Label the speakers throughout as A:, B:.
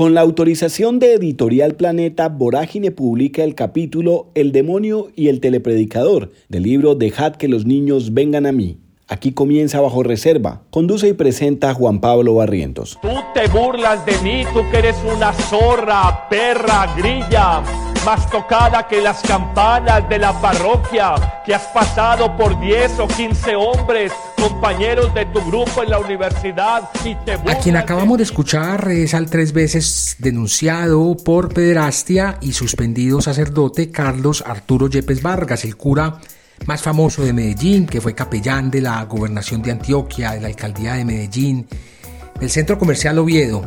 A: Con la autorización de Editorial Planeta, Vorágine publica el capítulo El demonio y el telepredicador del libro Dejad que los niños vengan a mí. Aquí comienza bajo reserva. Conduce y presenta Juan Pablo Barrientos.
B: Tú te burlas de mí, tú que eres una zorra, perra, grilla, más tocada que las campanas de la parroquia, que has pasado por 10 o 15 hombres, compañeros de tu grupo en la universidad y te
C: A quien acabamos de escuchar es al tres veces denunciado por pederastia y suspendido sacerdote Carlos Arturo Yepes Vargas, el cura más famoso de Medellín, que fue capellán de la gobernación de Antioquia, de la alcaldía de Medellín, del centro comercial Oviedo,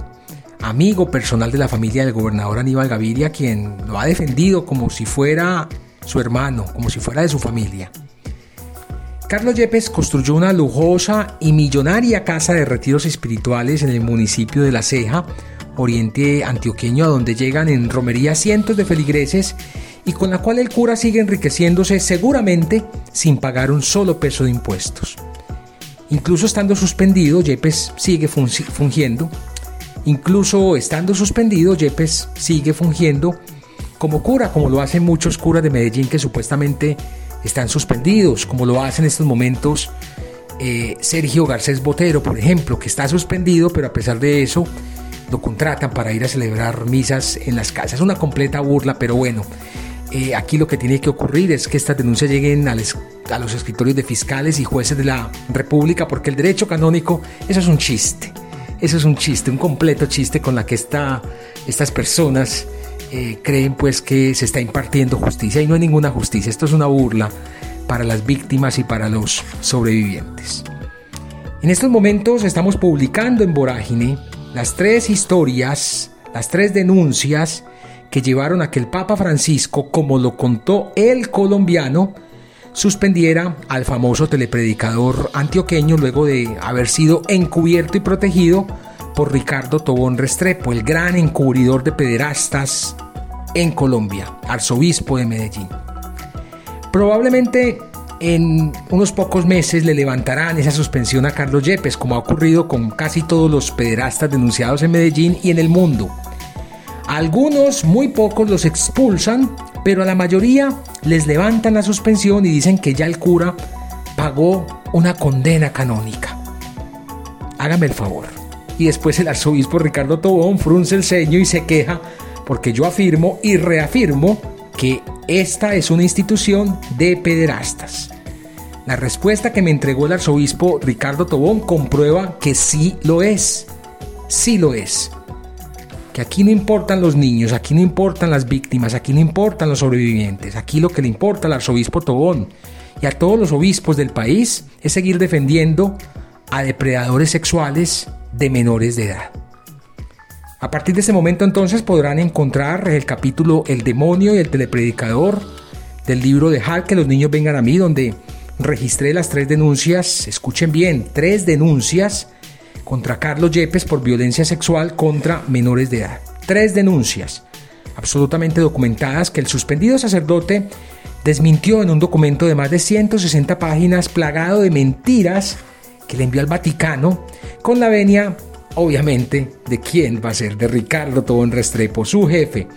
C: amigo personal de la familia del gobernador Aníbal Gaviria, quien lo ha defendido como si fuera su hermano, como si fuera de su familia. Carlos Yepes construyó una lujosa y millonaria casa de retiros espirituales en el municipio de La Ceja, oriente antioqueño, a donde llegan en romería cientos de feligreses y con la cual el cura sigue enriqueciéndose seguramente sin pagar un solo peso de impuestos. Incluso estando suspendido, Yepes sigue fungiendo. Incluso estando suspendido, Yepes sigue fungiendo como cura, como lo hacen muchos curas de Medellín que supuestamente están suspendidos, como lo hace en estos momentos eh, Sergio Garcés Botero, por ejemplo, que está suspendido, pero a pesar de eso lo contratan para ir a celebrar misas en las casas. Una completa burla, pero bueno, eh, aquí lo que tiene que ocurrir es que estas denuncias lleguen a, los escritorios de fiscales y jueces de la República, porque el derecho canónico, eso es un chiste. Eso es un chiste, un completo chiste con la que estas personas eh, creen pues que se está impartiendo justicia y no hay ninguna justicia. Esto es una burla para las víctimas y para los sobrevivientes. En estos momentos estamos publicando en Vorágine las tres historias, las tres denuncias que llevaron a que el Papa Francisco, como lo contó el colombiano, suspendiera al famoso telepredicador antioqueño luego de haber sido encubierto y protegido por Ricardo Tobón Restrepo, el gran encubridor de pederastas en Colombia, arzobispo de Medellín. Probablemente en unos pocos meses le levantarán esa suspensión a Carlos Yepes, como ha ocurrido con casi todos los pederastas denunciados en Medellín y en el mundo algunos, muy pocos, los expulsan, pero a la mayoría les levantan la suspensión y dicen que ya el cura pagó una condena canónica. Hágame el favor. Y después el arzobispo Ricardo Tobón frunce el ceño y se queja porque yo afirmo y reafirmo que esta es una institución de pederastas. La respuesta que me entregó el arzobispo Ricardo Tobón comprueba que sí lo es. Sí lo es que aquí no importan los niños, aquí no importan las víctimas, aquí no importan los sobrevivientes, aquí lo que le importa al arzobispo Tobón y a todos los obispos del país es seguir defendiendo a depredadores sexuales de menores de edad. A partir de ese momento entonces podrán encontrar el capítulo El demonio y el telepredicador del libro de Hal que los niños vengan a mí, donde registré las tres denuncias, escuchen bien, tres denuncias contra Carlos Yepes por violencia sexual contra menores de edad. Tres denuncias absolutamente documentadas que el suspendido sacerdote desmintió en un documento de más de 160 páginas plagado de mentiras que le envió al Vaticano con la venia, obviamente, de quién va a ser, de Ricardo Tobón Restrepo, su jefe,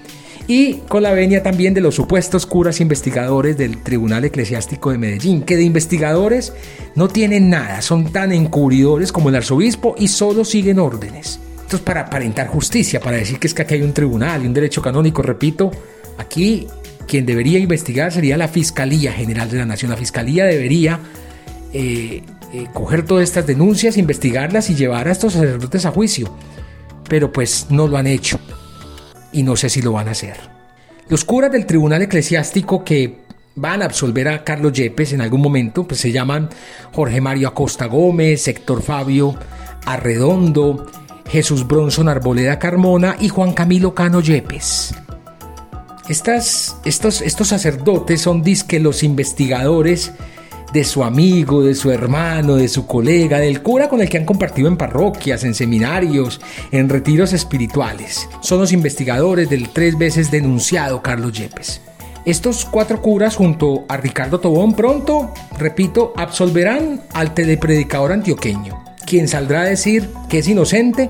C: y con la venia también de los supuestos curas investigadores del Tribunal Eclesiástico de Medellín, que de investigadores no tienen nada, son tan encubridores como el arzobispo y solo siguen órdenes. Esto es para aparentar justicia, para decir que es que aquí hay un tribunal y un derecho canónico, repito, aquí quien debería investigar sería la Fiscalía General de la Nación. La Fiscalía debería eh, eh, coger todas estas denuncias, investigarlas y llevar a estos sacerdotes a juicio. Pero pues no lo han hecho y no sé si lo van a hacer. Los curas del Tribunal Eclesiástico que van a absolver a Carlos Yepes en algún momento, pues se llaman Jorge Mario Acosta Gómez, Héctor Fabio Arredondo, Jesús Bronson Arboleda Carmona y Juan Camilo Cano Yepes. Estas, estos, estos sacerdotes son disque los investigadores de su amigo, de su hermano, de su colega, del cura con el que han compartido en parroquias, en seminarios, en retiros espirituales. Son los investigadores del tres veces denunciado Carlos Yepes. Estos cuatro curas junto a Ricardo Tobón pronto, repito, absolverán al telepredicador antioqueño, quien saldrá a decir que es inocente,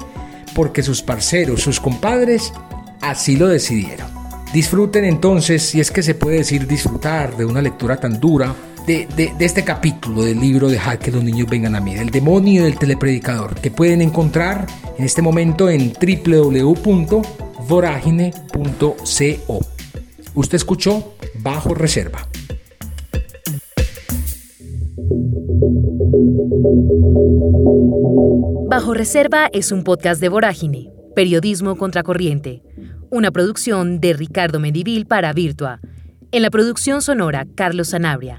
C: porque sus parceros, sus compadres, así lo decidieron. Disfruten entonces, si es que se puede decir disfrutar de una lectura tan dura, de, este capítulo del libro de que los niños vengan a mí, del demonio del telepredicador, que pueden encontrar en este momento en www.voragine.co. Usted escuchó Bajo Reserva.
D: Bajo Reserva es un podcast de Vorágine, Periodismo Contracorriente, una producción de Ricardo Medivil para Virtua. En la producción sonora, Carlos Sanabria.